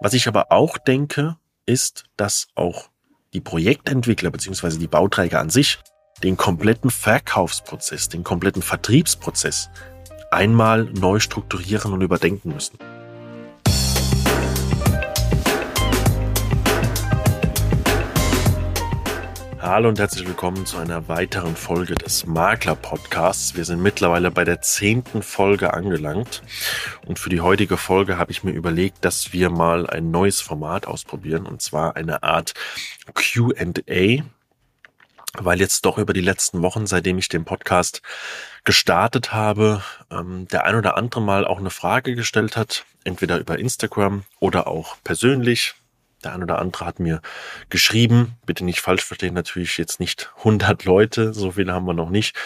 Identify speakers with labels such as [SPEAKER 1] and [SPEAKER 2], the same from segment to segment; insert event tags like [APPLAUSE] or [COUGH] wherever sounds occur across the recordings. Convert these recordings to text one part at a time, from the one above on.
[SPEAKER 1] Was ich aber auch denke, ist, dass auch die Projektentwickler beziehungsweise die Bauträger an sich den kompletten Verkaufsprozess, den kompletten Vertriebsprozess einmal neu strukturieren und überdenken müssen. Hallo und herzlich willkommen zu einer weiteren Folge des Makler Podcasts. Wir sind mittlerweile bei der zehnten Folge angelangt. Und für die heutige Folge habe ich mir überlegt, dass wir mal ein neues Format ausprobieren und zwar eine Art Q&A, weil jetzt doch über die letzten Wochen, seitdem ich den Podcast gestartet habe, ähm, der ein oder andere mal auch eine Frage gestellt hat, entweder über Instagram oder auch persönlich der ein oder andere hat mir geschrieben, bitte nicht falsch verstehen, natürlich jetzt nicht 100 Leute, so viele haben wir noch nicht.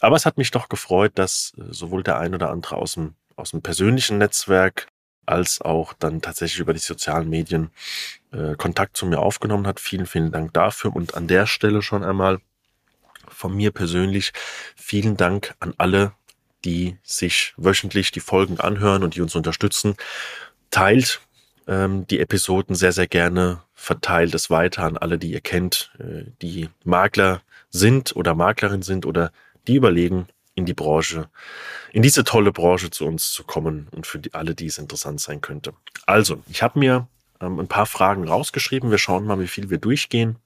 [SPEAKER 1] Aber es hat mich doch gefreut, dass äh, sowohl der ein oder andere aus dem, aus dem persönlichen Netzwerk als auch dann tatsächlich über die sozialen Medien äh, Kontakt zu mir aufgenommen hat. Vielen, vielen Dank dafür und an der Stelle schon einmal von mir persönlich vielen Dank an alle, die sich wöchentlich die Folgen anhören und die uns unterstützen. Teilt ähm, die Episoden sehr, sehr gerne. Verteilt es weiter an alle, die ihr kennt, äh, die Makler sind oder Maklerin sind oder die überlegen, in die Branche, in diese tolle Branche zu uns zu kommen und für die, alle, die es interessant sein könnte. Also, ich habe mir ähm, ein paar Fragen rausgeschrieben. Wir schauen mal, wie viel wir durchgehen.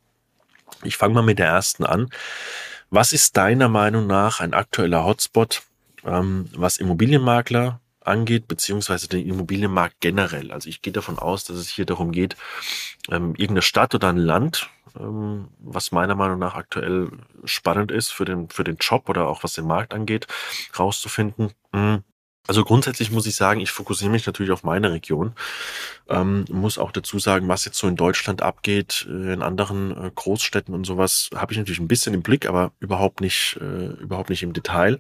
[SPEAKER 1] Ich fange mal mit der ersten an. Was ist deiner Meinung nach ein aktueller Hotspot, ähm, was Immobilienmakler angeht, beziehungsweise den Immobilienmarkt generell. Also ich gehe davon aus, dass es hier darum geht, ähm, irgendeine Stadt oder ein Land, ähm, was meiner Meinung nach aktuell spannend ist für den, für den Job oder auch was den Markt angeht, rauszufinden. Mhm. Also grundsätzlich muss ich sagen, ich fokussiere mich natürlich auf meine Region. Ähm, muss auch dazu sagen, was jetzt so in Deutschland abgeht, äh, in anderen äh, Großstädten und sowas, habe ich natürlich ein bisschen im Blick, aber überhaupt nicht, äh, überhaupt nicht im Detail.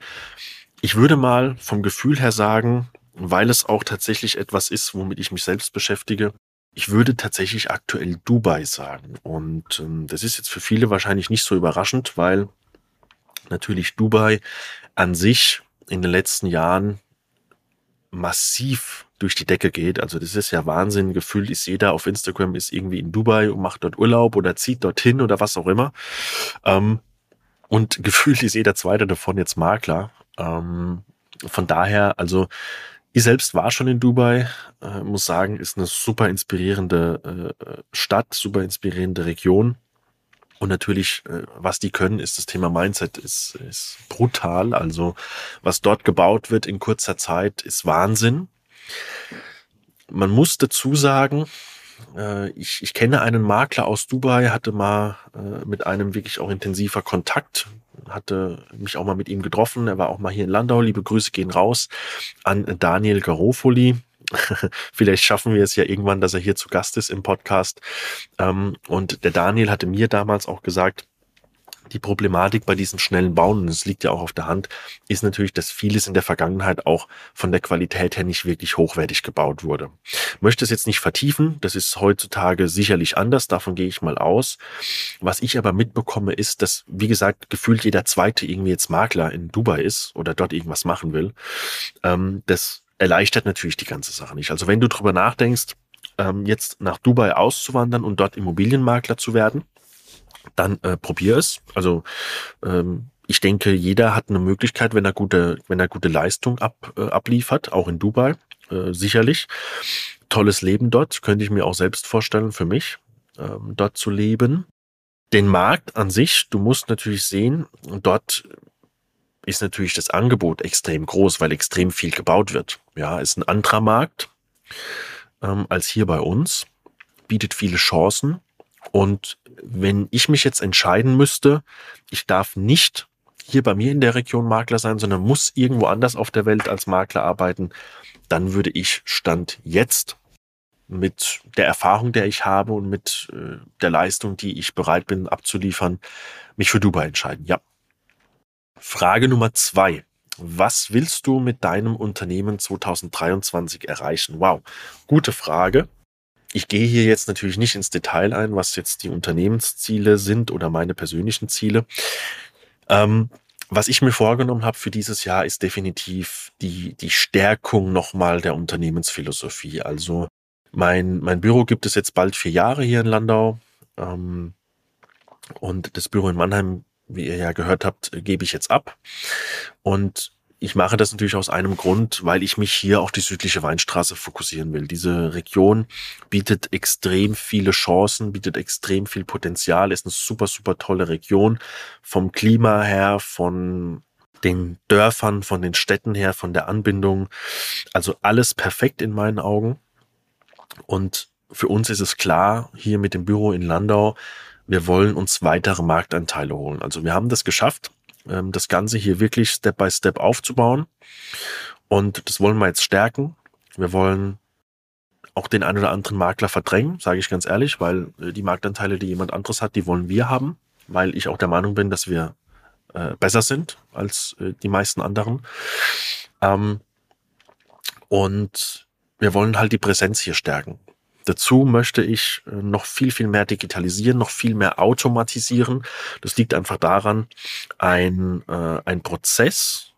[SPEAKER 1] Ich würde mal vom Gefühl her sagen, weil es auch tatsächlich etwas ist, womit ich mich selbst beschäftige. Ich würde tatsächlich aktuell Dubai sagen. Und ähm, das ist jetzt für viele wahrscheinlich nicht so überraschend, weil natürlich Dubai an sich in den letzten Jahren massiv durch die Decke geht. Also das ist ja Wahnsinn. Gefühlt ist jeder auf Instagram ist irgendwie in Dubai und macht dort Urlaub oder zieht dorthin oder was auch immer. Ähm, und [LAUGHS] gefühlt ist jeder zweite davon jetzt Makler. Ähm, von daher, also ich selbst war schon in Dubai, äh, muss sagen, ist eine super inspirierende äh, Stadt, super inspirierende Region. Und natürlich, äh, was die können, ist das Thema Mindset, ist, ist brutal. Also was dort gebaut wird in kurzer Zeit, ist Wahnsinn. Man muss dazu sagen, äh, ich, ich kenne einen Makler aus Dubai, hatte mal äh, mit einem wirklich auch intensiver Kontakt, hatte mich auch mal mit ihm getroffen. Er war auch mal hier in Landau. Liebe Grüße gehen raus an Daniel Garofoli. [LAUGHS] Vielleicht schaffen wir es ja irgendwann, dass er hier zu Gast ist im Podcast. Ähm, und der Daniel hatte mir damals auch gesagt, die Problematik bei diesen schnellen Bauen, und es liegt ja auch auf der Hand, ist natürlich, dass vieles in der Vergangenheit auch von der Qualität her nicht wirklich hochwertig gebaut wurde. Ich möchte es jetzt nicht vertiefen, das ist heutzutage sicherlich anders, davon gehe ich mal aus. Was ich aber mitbekomme, ist, dass, wie gesagt, gefühlt jeder zweite irgendwie jetzt Makler in Dubai ist oder dort irgendwas machen will. Ähm, das erleichtert natürlich die ganze Sache nicht. Also wenn du drüber nachdenkst, ähm, jetzt nach Dubai auszuwandern und dort Immobilienmakler zu werden, dann äh, probier es. Also ähm, ich denke, jeder hat eine Möglichkeit, wenn er gute, wenn er gute Leistung ab, äh, abliefert, auch in Dubai, äh, sicherlich. Tolles Leben dort, könnte ich mir auch selbst vorstellen für mich, ähm, dort zu leben. Den Markt an sich, du musst natürlich sehen, dort ist natürlich das Angebot extrem groß, weil extrem viel gebaut wird. Ja, ist ein anderer Markt ähm, als hier bei uns, bietet viele Chancen und wenn ich mich jetzt entscheiden müsste, ich darf nicht hier bei mir in der Region Makler sein, sondern muss irgendwo anders auf der Welt als Makler arbeiten, dann würde ich Stand jetzt mit der Erfahrung, der ich habe und mit äh, der Leistung, die ich bereit bin abzuliefern, mich für Dubai entscheiden. Ja. Frage Nummer zwei. Was willst du mit deinem Unternehmen 2023 erreichen? Wow, gute Frage ich gehe hier jetzt natürlich nicht ins Detail ein, was jetzt die Unternehmensziele sind oder meine persönlichen Ziele. Ähm, was ich mir vorgenommen habe für dieses Jahr ist definitiv die, die Stärkung nochmal der Unternehmensphilosophie. Also Mein, mein Büro gibt es jetzt bald vier Jahre hier in Landau. Ähm, und das Büro in Mannheim, wie ihr ja gehört habt, gebe ich jetzt ab. Und ich mache das natürlich aus einem Grund, weil ich mich hier auf die südliche Weinstraße fokussieren will. Diese Region bietet extrem viele Chancen, bietet extrem viel Potenzial, ist eine super, super tolle Region. Vom Klima her, von den Dörfern, von den Städten her, von der Anbindung. Also alles perfekt in meinen Augen. Und für uns ist es klar, hier mit dem Büro in Landau, wir wollen uns weitere Marktanteile holen. Also wir haben das geschafft, ähm, das Ganze hier wirklich Step by Step aufzubauen. Und das wollen wir jetzt stärken. Wir wollen auch den einen oder anderen Makler verdrängen, sage ich ganz ehrlich, weil äh, die Marktanteile, die jemand anderes hat, die wollen wir haben, weil ich auch der Meinung bin, dass wir äh, besser sind als äh, die meisten anderen. Ähm, und wir wollen halt die Präsenz hier stärken. Dazu möchte ich äh, noch viel, viel mehr digitalisieren, noch viel mehr automatisieren. Das liegt einfach daran, ein, äh, ein Prozess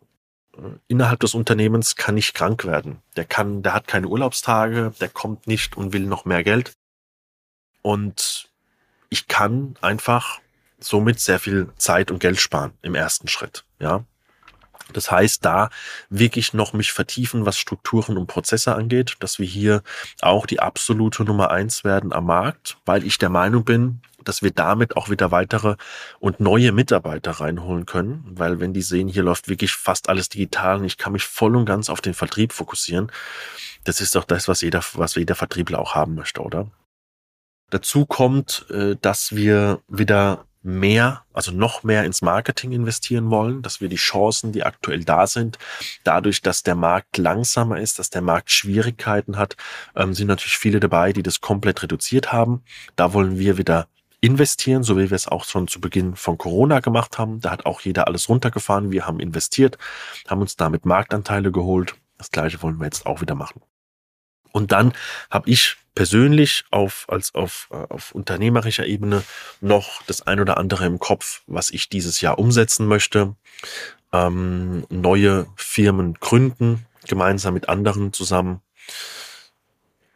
[SPEAKER 1] äh, innerhalb des Unternehmens kann nicht krank werden. Der kann, der hat keine Urlaubstage, der kommt nicht und will noch mehr Geld. Und ich kann einfach somit sehr viel Zeit und Geld sparen im ersten Schritt. Ja, das heißt, da wirklich noch mich vertiefen, was Strukturen und Prozesse angeht, dass wir hier auch die absolute Nummer eins werden am Markt, weil ich der Meinung bin, dass wir damit auch wieder weitere und neue Mitarbeiter reinholen können, weil wenn die sehen, hier läuft wirklich fast alles digital und ich kann mich voll und ganz auf den Vertrieb fokussieren, das ist doch das, was jeder, was jeder Vertriebler auch haben möchte, oder? Dazu kommt, äh, dass wir wieder mehr, also noch mehr ins Marketing investieren wollen, dass wir die Chancen, die aktuell da sind, dadurch, dass der Markt langsamer ist, dass der Markt Schwierigkeiten hat, ähm, sind natürlich viele dabei, die das komplett reduziert haben. Da wollen wir wieder investieren, so wie wir es auch schon zu Beginn von Corona gemacht haben. Da hat auch jeder alles runtergefahren. Wir haben investiert, haben uns damit Marktanteile geholt. Das gleiche wollen wir jetzt auch wieder machen. Und dann habe ich persönlich auf, als auf, äh, auf unternehmerischer Ebene noch das ein oder andere im Kopf, was ich dieses Jahr umsetzen möchte. Ähm, neue Firmen gründen, gemeinsam mit anderen zusammen.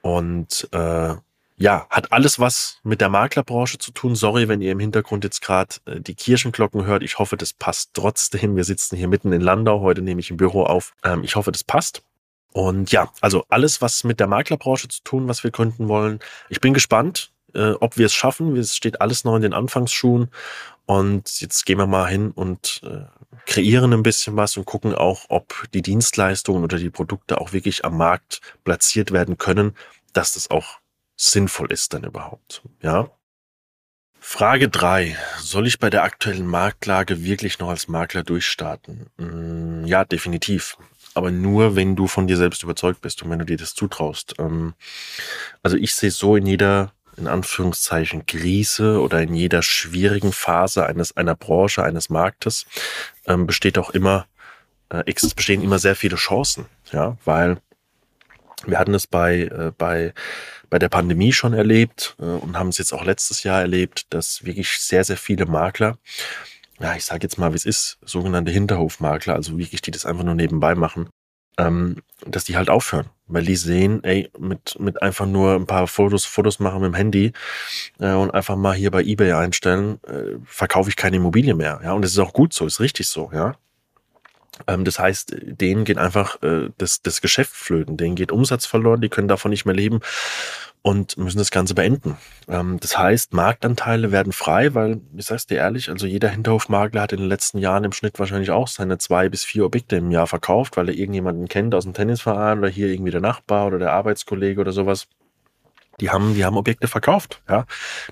[SPEAKER 1] Und äh, ja, hat alles was mit der Maklerbranche zu tun. Sorry, wenn ihr im Hintergrund jetzt gerade äh, die Kirchenglocken hört. Ich hoffe, das passt trotzdem. Wir sitzen hier mitten in Landau. Heute nehme ich im Büro auf. Ähm, ich hoffe, das passt. Und ja, also alles, was mit der Maklerbranche zu tun, was wir gründen wollen. Ich bin gespannt, äh, ob wir es schaffen. Es steht alles noch in den Anfangsschuhen. Und jetzt gehen wir mal hin und äh, kreieren ein bisschen was und gucken auch, ob die Dienstleistungen oder die Produkte auch wirklich am Markt platziert werden können, dass das auch sinnvoll ist dann überhaupt. Ja. Frage drei: Soll ich bei der aktuellen Marktlage wirklich noch als Makler durchstarten? Mm, ja, definitiv aber nur, wenn du von dir selbst überzeugt bist und wenn du dir das zutraust. Ähm, also ich sehe so in jeder, in Anführungszeichen, Krise oder in jeder schwierigen Phase eines, einer Branche, eines Marktes, ähm, besteht auch immer, äh, es bestehen immer sehr viele Chancen, ja, weil wir hatten es bei, äh, bei, bei der Pandemie schon erlebt äh, und haben es jetzt auch letztes Jahr erlebt, dass wirklich sehr, sehr viele Makler ja, ich sage jetzt mal, wie es ist, sogenannte Hinterhofmakler, also wirklich, die das einfach nur nebenbei machen, ähm, dass die halt aufhören. Weil die sehen, ey, mit, mit einfach nur ein paar Fotos, Fotos machen mit dem Handy äh, und einfach mal hier bei Ebay einstellen, äh, verkaufe ich keine Immobilie mehr. Ja, und das ist auch gut so, ist richtig so, ja. Ähm, das heißt, denen geht einfach äh, das, das Geschäft flöten, denen geht Umsatz verloren, die können davon nicht mehr leben und müssen das Ganze beenden. Ähm, das heißt, Marktanteile werden frei, weil, ich sag's dir ehrlich, also jeder Hinterhofmakler hat in den letzten Jahren im Schnitt wahrscheinlich auch seine zwei bis vier Objekte im Jahr verkauft, weil er irgendjemanden kennt aus dem Tennisverein oder hier irgendwie der Nachbar oder der Arbeitskollege oder sowas. Die haben, die haben Objekte verkauft, ja.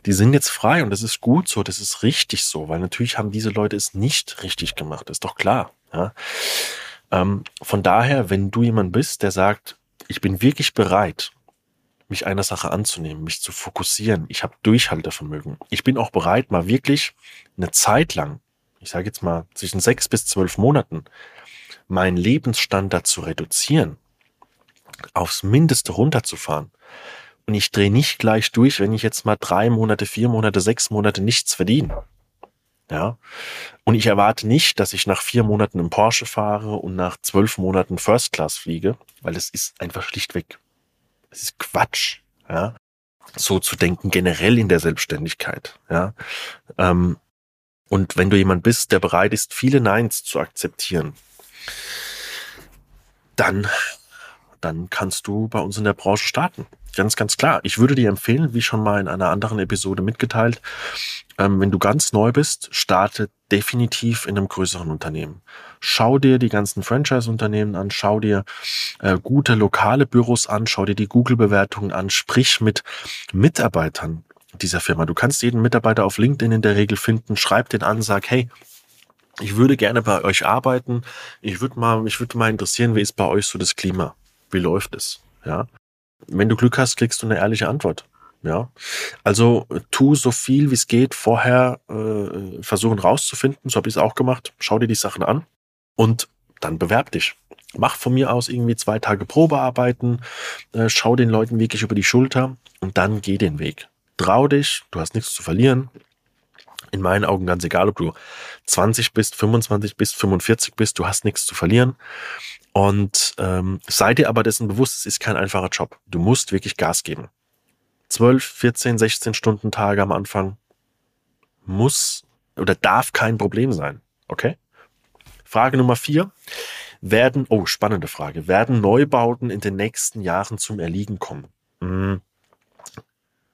[SPEAKER 1] Die sind jetzt frei und das ist gut so, das ist richtig so, weil natürlich haben diese Leute es nicht richtig gemacht, ist doch klar, ja. Ähm, von daher, wenn du jemand bist, der sagt, ich bin wirklich bereit, mich einer Sache anzunehmen, mich zu fokussieren. Ich habe Durchhaltevermögen. Ich bin auch bereit, mal wirklich eine Zeit lang, ich sage jetzt mal zwischen sechs bis zwölf Monaten, meinen Lebensstandard zu reduzieren, aufs Mindeste runterzufahren. Und ich drehe nicht gleich durch, wenn ich jetzt mal drei Monate, vier Monate, sechs Monate nichts verdiene. Ja. Und ich erwarte nicht, dass ich nach vier Monaten im Porsche fahre und nach zwölf Monaten First Class fliege, weil es ist einfach schlichtweg das ist Quatsch. ja, so zu denken generell in der Selbstständigkeit, ja. Ähm, und wenn du jemand bist, der bereit ist, viele Neins zu akzeptieren, dann, dann kannst du bei uns in der Branche starten. Ganz, ganz klar. Ich würde dir empfehlen, wie schon mal in einer anderen Episode mitgeteilt, ähm, wenn du ganz neu bist, starte definitiv in einem größeren Unternehmen. Schau dir die ganzen Franchise-Unternehmen an, schau dir äh, gute lokale Büros an, schau dir die Google-Bewertungen an, sprich mit Mitarbeitern dieser Firma. Du kannst jeden Mitarbeiter auf LinkedIn in der Regel finden, schreib den an, sag, hey, ich würde gerne bei euch arbeiten. Ich würde mal, mich würde mal interessieren, wie ist bei euch so das Klima? Wie läuft es? Ja. Wenn du Glück hast, kriegst du eine ehrliche Antwort. Ja. Also tu so viel wie es geht vorher äh, versuchen rauszufinden. So habe ich es auch gemacht. Schau dir die Sachen an und dann bewerb dich. Mach von mir aus irgendwie zwei Tage Probearbeiten, äh, schau den Leuten wirklich über die Schulter und dann geh den Weg. Trau dich, du hast nichts zu verlieren. In meinen Augen ganz egal, ob du 20 bist, 25 bist, 45 bist, du hast nichts zu verlieren. Und ähm, sei dir aber dessen bewusst, es ist kein einfacher Job. Du musst wirklich Gas geben. 12, 14, 16 Stunden Tage am Anfang muss oder darf kein Problem sein. Okay? Frage Nummer vier. Werden, oh, spannende Frage. Werden Neubauten in den nächsten Jahren zum Erliegen kommen? Hm.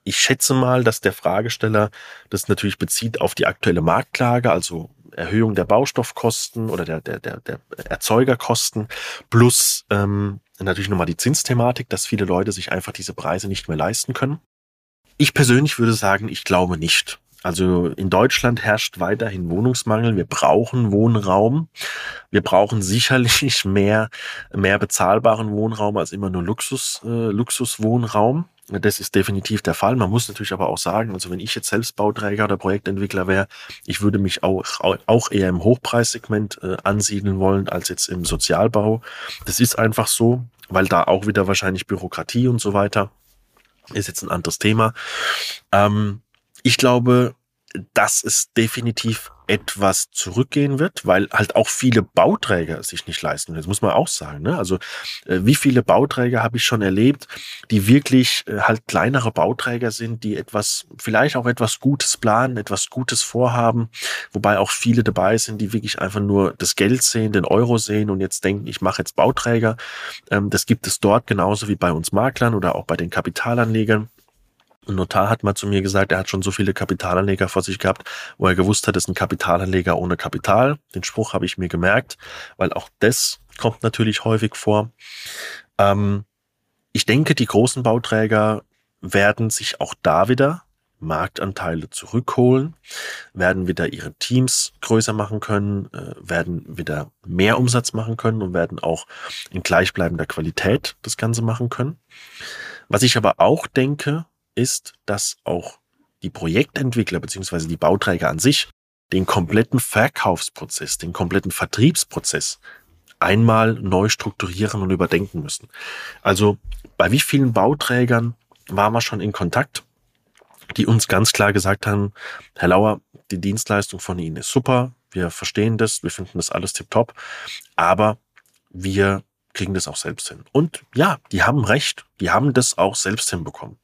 [SPEAKER 1] Ich schätze mal, dass der Fragesteller das natürlich bezieht auf die aktuelle Marktlage, also Erhöhung der Baustoffkosten oder der, der, der, der Erzeugerkosten plus ähm, natürlich nochmal die Zinsthematik, dass viele Leute sich einfach diese Preise nicht mehr leisten können. Ich persönlich würde sagen, ich glaube nicht. Also in Deutschland herrscht weiterhin Wohnungsmangel. Wir brauchen Wohnraum. Wir brauchen [LAUGHS] sicherlich mehr, mehr bezahlbaren Wohnraum als immer nur Luxus, äh, Luxuswohnraum. Das ist definitiv der Fall. Man muss natürlich aber auch sagen, also wenn ich jetzt selbst Bauträger oder Projektentwickler wäre, ich würde mich auch, auch eher im Hochpreissegment äh, ansiedeln wollen als jetzt im Sozialbau. Das ist einfach so, weil da auch wieder wahrscheinlich Bürokratie und so weiter ist jetzt ein anderes Thema. Ähm, ich glaube, dass es definitiv etwas zurückgehen wird, weil halt auch viele Bauträger sich nicht leisten. Das muss man auch sagen. Ne? Also äh, wie viele Bauträger habe ich schon erlebt, die wirklich äh, halt kleinere Bauträger sind, die etwas, vielleicht auch etwas Gutes planen, etwas Gutes vorhaben, wobei auch viele dabei sind, die wirklich einfach nur das Geld sehen, den Euro sehen und jetzt denken, ich mache jetzt Bauträger. Ähm, das gibt es dort genauso wie bei uns Maklern oder auch bei den Kapitalanlegern. Ein Notar hat mal zu mir gesagt, er hat schon so viele Kapitalanleger vor sich gehabt, wo er gewusst hat, es ist ein Kapitalanleger ohne Kapital. Den Spruch habe ich mir gemerkt, weil auch das kommt natürlich häufig vor. Ähm, ich denke, die großen Bauträger werden sich auch da wieder Marktanteile zurückholen, werden wieder ihre Teams größer machen können, äh, werden wieder mehr Umsatz machen können und werden auch in gleichbleibender Qualität das Ganze machen können. Was ich aber auch denke, ist, dass auch die Projektentwickler beziehungsweise die Bauträger an sich den kompletten Verkaufsprozess, den kompletten Vertriebsprozess einmal neu strukturieren und überdenken müssen. Also bei wie vielen Bauträgern waren wir schon in Kontakt, die uns ganz klar gesagt haben, Herr Lauer, die Dienstleistung von Ihnen ist super, wir verstehen das, wir finden das alles tiptop, aber wir kriegen das auch selbst hin. Und ja, die haben recht, die haben das auch selbst hinbekommen.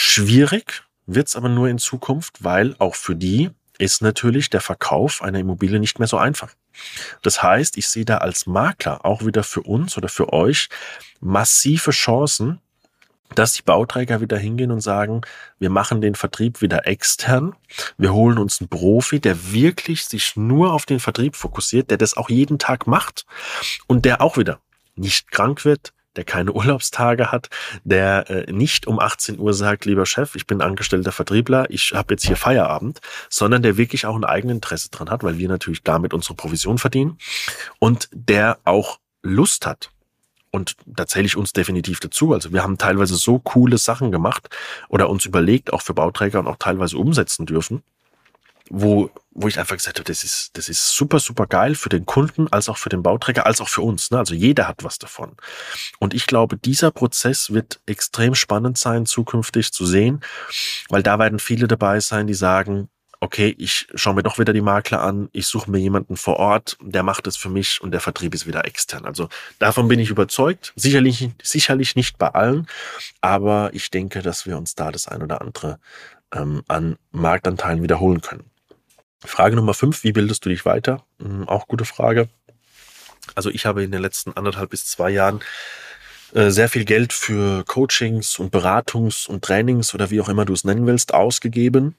[SPEAKER 1] Schwierig wird's aber nur in Zukunft, weil auch für die ist natürlich der Verkauf einer Immobilie nicht mehr so einfach. Das heißt, ich sehe da als Makler auch wieder für uns oder für euch massive Chancen, dass die Bauträger wieder hingehen und sagen, wir machen den Vertrieb wieder extern, wir holen uns einen Profi, der wirklich sich nur auf den Vertrieb fokussiert, der das auch jeden Tag macht und der auch wieder nicht krank wird, der keine [LAUGHS] Urlaubstage hat, der äh, nicht um 18 Uhr sagt, lieber Chef, ich bin angestellter Vertriebler, ich habe jetzt hier Feierabend, sondern der wirklich auch ein Eigeninteresse dran hat, weil wir natürlich damit unsere Provision verdienen und der auch Lust hat. Und da zähle ich uns definitiv dazu. Also wir haben teilweise so coole Sachen gemacht oder uns überlegt, auch für Bauträger und auch teilweise umsetzen dürfen, wo, wo ich einfach gesagt habe, das ist, das ist super, super geil für den Kunden, als auch für den Bauträger, als auch für uns. Ne? Also jeder hat was davon. Und ich glaube, dieser Prozess wird extrem spannend sein, zukünftig zu sehen, weil da werden viele dabei sein, die sagen, okay, ich schaue mir doch wieder die Makler an, ich suche mir jemanden vor Ort, der macht es für mich und der Vertrieb ist wieder extern. Also davon bin ich überzeugt. Sicherlich, sicherlich nicht bei allen, aber ich denke, dass wir uns da das ein oder andere ähm, an Marktanteilen wiederholen können. Frage Nummer fünf, wie bildest du dich weiter? Hm, auch gute Frage. Also ich habe in den letzten anderthalb bis zwei Jahren äh, sehr viel Geld für Coachings und Beratungs- und Trainings oder wie auch immer du es nennen willst, ausgegeben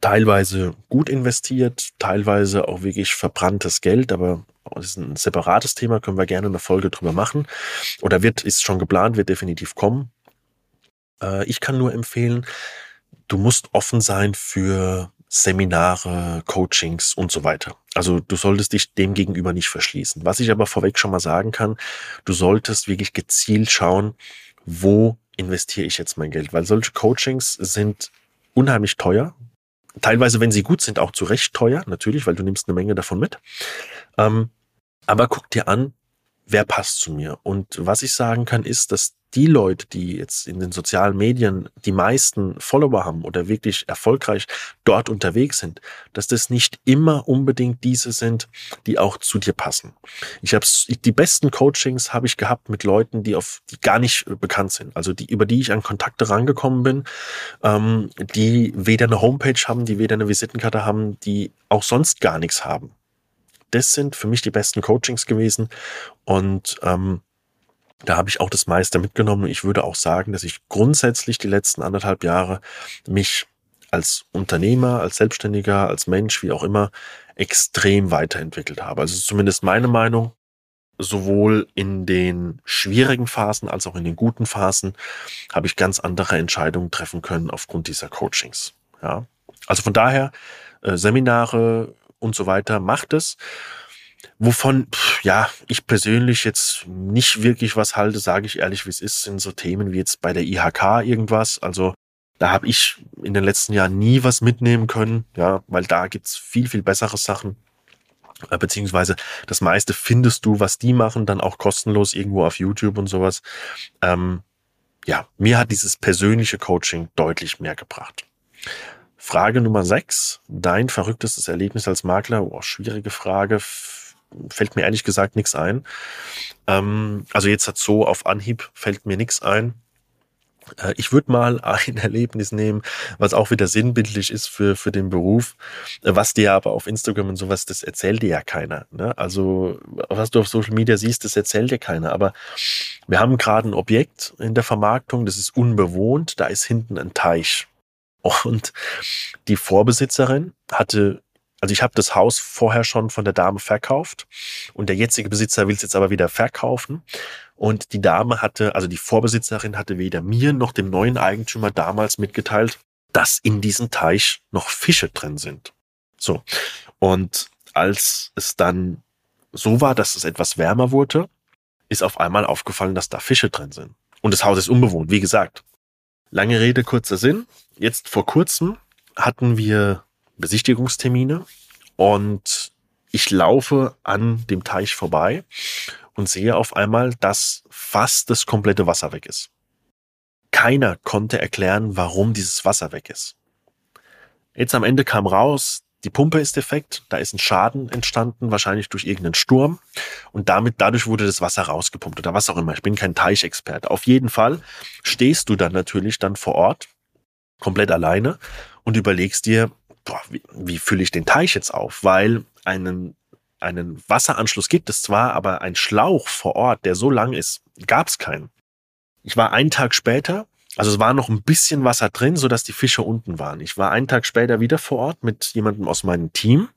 [SPEAKER 1] teilweise gut investiert, teilweise auch wirklich verbranntes Geld, aber das ist ein separates Thema, können wir gerne eine Folge drüber machen. Oder wird, ist schon geplant, wird definitiv kommen. Äh, ich kann nur empfehlen, du musst offen sein für Seminare, Coachings und so weiter. Also du solltest dich dem gegenüber nicht verschließen. Was ich aber vorweg schon mal sagen kann, du solltest wirklich gezielt schauen, wo investiere ich jetzt mein Geld, weil solche Coachings sind unheimlich teuer teilweise, wenn sie gut sind, auch zu Recht teuer, natürlich, weil du nimmst eine Menge davon mit. Ähm, aber guck dir an, wer passt zu mir. Und was ich sagen kann, ist, dass die Leute, die jetzt in den sozialen Medien die meisten Follower haben oder wirklich erfolgreich dort unterwegs sind, dass das nicht immer unbedingt diese sind, die auch zu dir passen. Ich habe die besten Coachings habe ich gehabt mit Leuten, die auf die gar nicht bekannt sind, also die über die ich an Kontakte rangekommen bin, ähm, die weder eine Homepage haben, die weder eine Visitenkarte haben, die auch sonst gar nichts haben. Das sind für mich die besten Coachings gewesen und ähm, da habe ich auch das meiste mitgenommen. Ich würde auch sagen, dass ich grundsätzlich die letzten anderthalb Jahre mich als Unternehmer, als Selbstständiger, als Mensch, wie auch immer, extrem weiterentwickelt habe. Also zumindest meine Meinung. Sowohl in den schwierigen Phasen als auch in den guten Phasen habe ich ganz andere Entscheidungen treffen können aufgrund dieser Coachings. Ja. Also von daher, äh, Seminare und so weiter, macht es. Wovon, ja, ich persönlich jetzt nicht wirklich was halte, sage ich ehrlich, wie es ist, sind so Themen wie jetzt bei der IHK irgendwas. Also da habe ich in den letzten Jahren nie was mitnehmen können, ja, weil da gibt's viel, viel bessere Sachen. Äh, beziehungsweise das meiste findest du, was die machen, dann auch kostenlos irgendwo auf YouTube und sowas. Ähm, ja, mir hat dieses persönliche Coaching deutlich mehr gebracht. Frage Nummer sechs. Dein verrücktestes Erlebnis als Makler? Oh, schwierige Frage fällt mir ehrlich gesagt nichts ein. Ähm, also jetzt hat so auf Anhieb fällt mir nichts ein. Äh, ich würde mal [LAUGHS] ein Erlebnis nehmen, was auch wieder sinnbildlich ist für, für den Beruf, äh, was dir aber auf Instagram und sowas, das erzählt dir ja keiner. Ne? Also was du auf Social Media siehst, das erzählt dir keiner. Aber wir haben gerade ein Objekt in der Vermarktung, das ist unbewohnt, da ist hinten ein Teich. Und die Vorbesitzerin hatte also ich habe das Haus vorher schon von der Dame verkauft und der jetzige Besitzer will es jetzt aber wieder verkaufen. Und die Dame hatte, also die Vorbesitzerin hatte weder mir noch dem neuen Eigentümer damals mitgeteilt, dass in diesem Teich noch Fische drin sind. So. Und als es dann so war, dass es etwas wärmer wurde, ist auf einmal aufgefallen, dass da Fische drin sind. Und das Haus ist unbewohnt, wie gesagt. Lange Rede, kurzer Sinn. Jetzt vor kurzem hatten wir Besichtigungstermine und ich laufe an dem Teich vorbei und sehe auf einmal, dass fast das komplette Wasser weg ist. Keiner konnte erklären, warum dieses Wasser weg ist. Jetzt am Ende kam raus, die Pumpe ist defekt, da ist ein Schaden entstanden, wahrscheinlich durch irgendeinen Sturm und damit dadurch wurde das Wasser rausgepumpt oder was auch immer. Ich bin kein Teichexperte. Auf jeden Fall stehst du dann natürlich dann vor Ort komplett alleine und überlegst dir, boah, wie, wie fülle ich den Teich jetzt auf? Weil einen, einen Wasseranschluss gibt es zwar, aber ein Schlauch vor Ort, der so lang ist, gab es keinen. Ich war einen Tag später, also es war noch ein bisschen Wasser drin, so dass die Fische unten waren. Ich war einen Tag später wieder vor Ort mit jemandem aus meinem Team.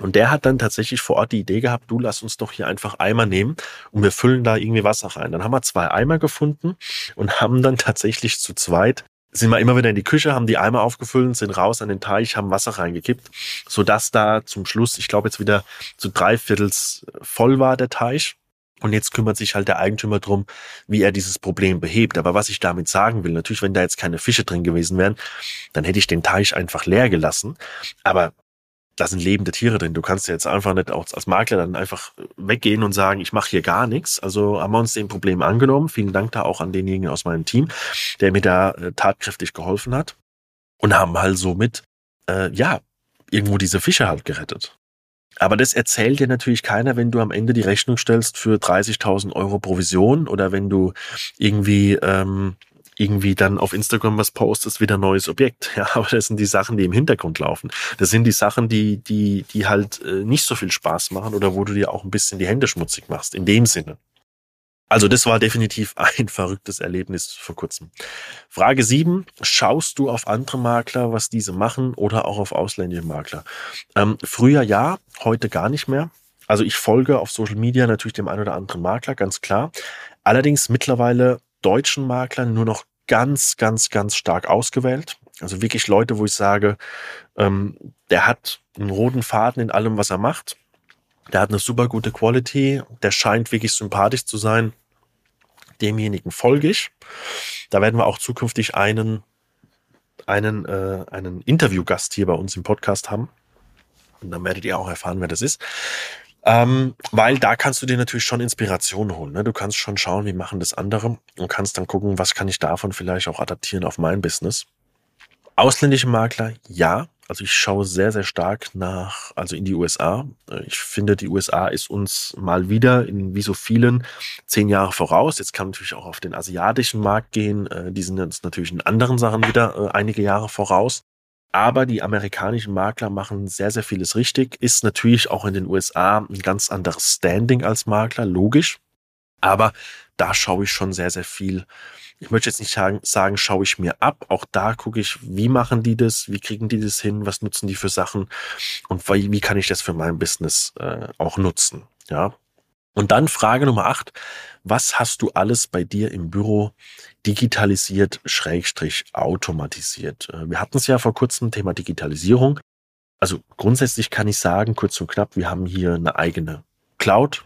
[SPEAKER 1] Und der hat dann tatsächlich vor Ort die Idee gehabt, du lass uns doch hier einfach Eimer nehmen und wir füllen da irgendwie Wasser rein. Dann haben wir zwei Eimer gefunden und haben dann tatsächlich zu zweit sind wir immer wieder in die Küche, haben die Eimer aufgefüllt, sind raus an den Teich, haben Wasser reingekippt, so dass da zum Schluss, ich glaube jetzt wieder zu drei Viertels voll war der Teich. Und jetzt kümmert sich halt der Eigentümer drum, wie er dieses Problem behebt. Aber was ich damit sagen will, natürlich, wenn da jetzt keine Fische drin gewesen wären, dann hätte ich den Teich einfach leer gelassen. Aber da sind lebende Tiere drin. Du kannst ja jetzt einfach nicht auch als Makler dann einfach weggehen und sagen, ich mache hier gar nichts. Also haben wir uns dem Problem angenommen. Vielen Dank da auch an denjenigen aus meinem Team, der mir da äh, tatkräftig geholfen hat. Und haben halt somit äh, ja, irgendwo diese Fische halt gerettet. Aber das erzählt dir natürlich keiner, wenn du am Ende die Rechnung stellst für 30.000 Euro Provision oder wenn du irgendwie ähm, irgendwie dann auf Instagram was postest, wieder neues Objekt. [LAUGHS] Ja, aber das sind die Sachen, die im Hintergrund laufen. Das sind die Sachen, die, die, die halt äh, nicht so viel Spaß machen oder wo du dir auch ein bisschen die Hände schmutzig machst, in dem Sinne. Also das war definitiv [LAUGHS] ein verrücktes Erlebnis vor kurzem. Frage 7. Schaust du auf andere Makler, was diese machen oder auch auf ausländische Makler? Ähm, früher ja, heute gar nicht mehr. Also ich folge auf Social Media natürlich dem einen oder anderen Makler, ganz klar. Allerdings mittlerweile deutschen Maklern nur noch ganz, ganz, ganz stark ausgewählt. Also wirklich Leute, wo ich sage, ähm, der hat einen roten Faden in allem, was er macht. Der hat eine super gute Quality. Der scheint wirklich sympathisch zu sein. Demjenigen folge ich. Da werden wir auch zukünftig einen, einen, äh, einen Interviewgast hier bei uns im Podcast haben. Und dann werdet ihr auch erfahren, wer das ist. Ähm, weil da kannst du dir natürlich schon Inspiration holen. Ne? Du kannst schon schauen, wie machen das andere und kannst dann gucken, was kann ich davon vielleicht auch adaptieren auf mein Business. Ausländische Makler, ja. Also ich schaue sehr, sehr stark nach, also in die USA. Ich finde, die USA ist uns mal wieder in wie so vielen zehn Jahre voraus. Jetzt kann man natürlich auch auf den asiatischen Markt gehen. Äh, die sind jetzt natürlich in anderen Sachen wieder äh, einige Jahre voraus. Aber die amerikanischen Makler machen sehr, sehr vieles richtig. Ist natürlich auch in den USA ein ganz anderes Standing als Makler, logisch. Aber da schaue ich schon sehr, sehr viel. Ich möchte jetzt nicht sagen, schaue ich mir ab. Auch da gucke ich, wie machen die das? Wie kriegen die das hin? Was nutzen die für Sachen? Und wie, wie kann ich das für mein Business äh, auch nutzen? Ja. Und dann Frage Nummer acht. Was hast du alles bei dir im Büro digitalisiert, schrägstrich automatisiert? Äh, wir hatten es ja vor kurzem, Thema Digitalisierung. Also grundsätzlich kann ich sagen, kurz und knapp, wir haben hier eine eigene Cloud.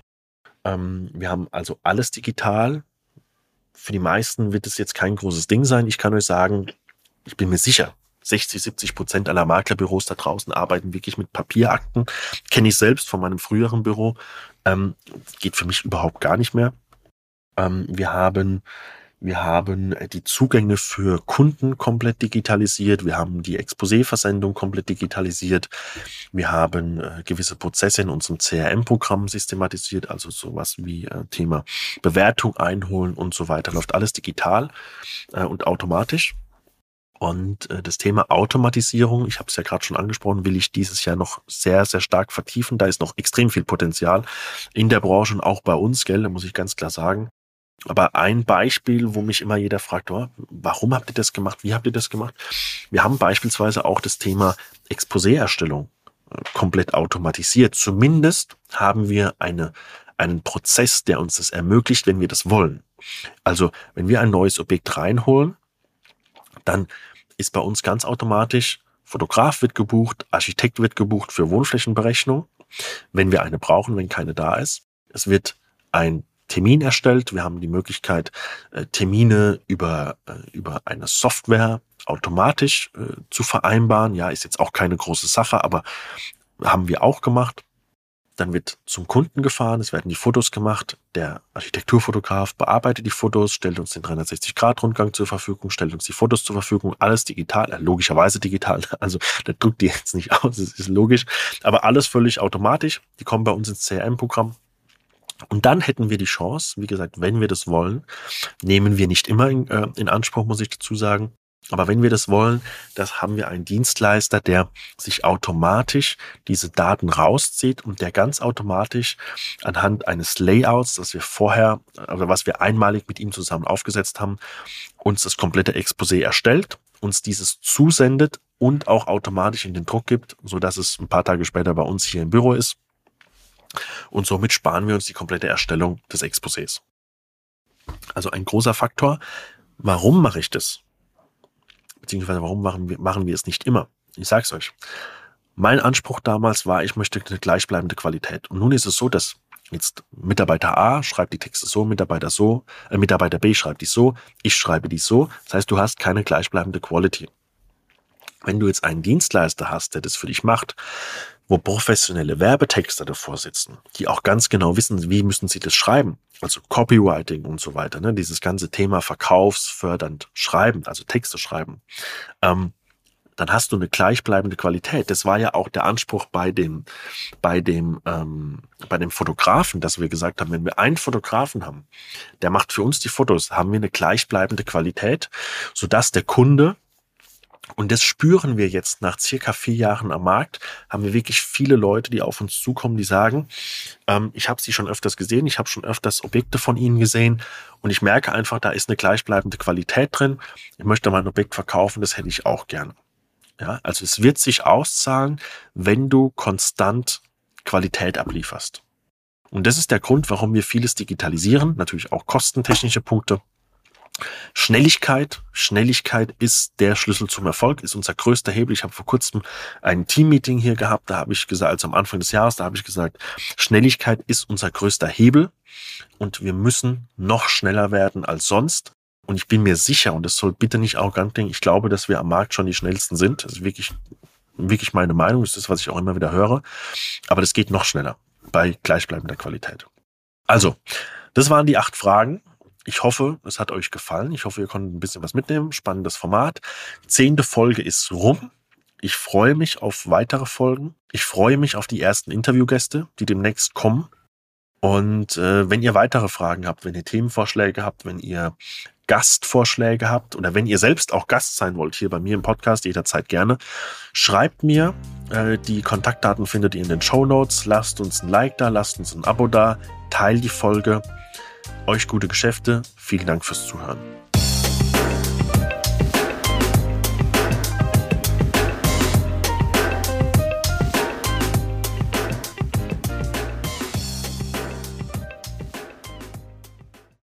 [SPEAKER 1] Ähm, wir haben also alles digital. Für die meisten wird es jetzt kein großes Ding sein. Ich kann euch sagen, ich bin mir sicher, 60, 70 Prozent aller Maklerbüros da draußen arbeiten wirklich mit Papierakten. Kenne ich selbst von meinem früheren Büro. Ähm, geht für mich überhaupt gar nicht mehr. Ähm, wir haben wir haben äh, die Zugänge für Kunden komplett digitalisiert. Wir haben die Exposé-Versendung komplett digitalisiert. Wir haben äh, gewisse Prozesse in unserem CRM-Programm systematisiert, also sowas wie äh, Thema Bewertung einholen und so weiter. Läuft alles digital und automatisch. Und äh, das Thema Automatisierung, ich habe es ja gerade schon angesprochen, will ich dieses Jahr noch sehr, sehr stark vertiefen. Da ist noch extrem viel Potenzial in der Branche und auch bei uns, gell, da muss ich ganz klar sagen. Aber ein Beispiel, wo mich immer jeder fragt, oh, warum habt ihr das gemacht? Wie habt ihr das gemacht? Wir haben beispielsweise auch das Thema Exposé-Erstellung äh, komplett automatisiert. Zumindest haben wir eine, einen Prozess, der uns das ermöglicht, wenn wir das wollen. Also, wenn wir ein neues Objekt reinholen, dann ist bei uns ganz automatisch Fotograf wird gebucht, Architekt wird gebucht für Wohnflächenberechnung, wenn wir eine brauchen, wenn keine da ist. Es wird ein Termin erstellt. Wir haben die Möglichkeit, äh, Termine über, äh, über eine Software automatisch äh, zu vereinbaren. Ja, ist jetzt auch keine große Sache, aber haben wir auch gemacht. Dann wird zum Kunden gefahren, es werden die Fotos gemacht. Der Architekturfotograf bearbeitet die Fotos, stellt uns den 360-Grad-Rundgang zur Verfügung, stellt uns die Fotos zur Verfügung. Alles digital, äh, logischerweise digital. [LAUGHS] Also der drückt die jetzt nicht aus, das ist logisch. Aber alles völlig automatisch. Die kommen bei uns ins CRM-Programm. Und dann hätten wir die Chance, wie gesagt, wenn wir das wollen, nehmen wir nicht immer in, äh, in Anspruch, muss ich dazu sagen, aber wenn wir das wollen, das haben wir einen Dienstleister, der sich automatisch diese Daten rauszieht und der ganz automatisch anhand eines Layouts, das wir vorher oder was wir einmalig mit ihm zusammen aufgesetzt haben, uns das komplette Exposé erstellt, uns dieses zusendet und auch automatisch in den Druck gibt, so dass es ein paar Tage später bei uns hier im Büro ist und somit sparen wir uns die komplette Erstellung des Exposés. Also ein großer Faktor. Warum mache ich das? Beziehungsweise warum machen wir, machen wir es nicht immer? Ich sag's euch. Mein Anspruch damals war, ich möchte eine gleichbleibende Qualität. Und nun ist es so, dass jetzt Mitarbeiter A schreibt die Texte so, Mitarbeiter so, äh, Mitarbeiter B schreibt die so, ich schreibe die so. Das heißt, du hast keine gleichbleibende Quality. Wenn du jetzt einen Dienstleister hast, der das für dich macht, wo professionelle Werbetexter davor sitzen, die auch ganz genau wissen, wie müssen sie das schreiben. Also Copywriting und so weiter, ne? dieses ganze Thema verkaufsfördernd schreiben, also Texte schreiben. Ähm, dann hast du eine gleichbleibende Qualität. Das war ja auch der Anspruch bei dem, bei dem, ähm, bei dem Fotografen, dass wir gesagt haben, wenn wir einen Fotografen haben, der macht für uns die Fotos, haben wir eine gleichbleibende Qualität, sodass der Kunde und das spüren wir jetzt nach circa vier Jahren am Markt. Haben wir wirklich viele Leute, die auf uns zukommen, die sagen, ähm, ich habe sie schon öfters gesehen, ich habe schon öfters Objekte von ihnen gesehen und ich merke einfach, da ist eine gleichbleibende Qualität drin. Ich möchte mal ein Objekt verkaufen, das hätte ich auch gerne. Ja, also es wird sich auszahlen, wenn du konstant Qualität ablieferst. Und das ist der Grund, warum wir vieles digitalisieren, natürlich auch kostentechnische Punkte. Schnelligkeit. Schnelligkeit ist der Schlüssel zum Erfolg, ist unser größter Hebel. Ich habe vor kurzem ein Teammeeting hier gehabt, da habe ich gesagt, also am Anfang des Jahres, da habe ich gesagt, Schnelligkeit ist unser größter Hebel und wir müssen noch schneller werden als sonst. Und ich bin mir sicher, und das soll bitte nicht arrogant denken, ich glaube, dass wir am Markt schon die schnellsten sind. Das ist wirklich, wirklich meine Meinung, das ist, was ich auch immer wieder höre. Aber das geht noch schneller bei gleichbleibender Qualität. Also, das waren die acht Fragen. Ich hoffe, es hat euch gefallen. Ich hoffe, ihr konntet ein bisschen was mitnehmen. Spannendes Format. Zehnte Folge ist rum. Ich freue mich auf weitere Folgen. Ich freue mich auf die ersten Interviewgäste, die demnächst kommen. Und äh, wenn ihr weitere Fragen habt, wenn ihr Themenvorschläge habt, wenn ihr Gastvorschläge habt oder wenn ihr selbst auch Gast sein wollt hier bei mir im Podcast, jederzeit gerne, schreibt mir. Äh, die Kontaktdaten findet ihr in den Show Notes. Lasst uns ein Like da, lasst uns ein Abo da, teilt die Folge. Euch gute Geschäfte. Vielen Dank fürs Zuhören.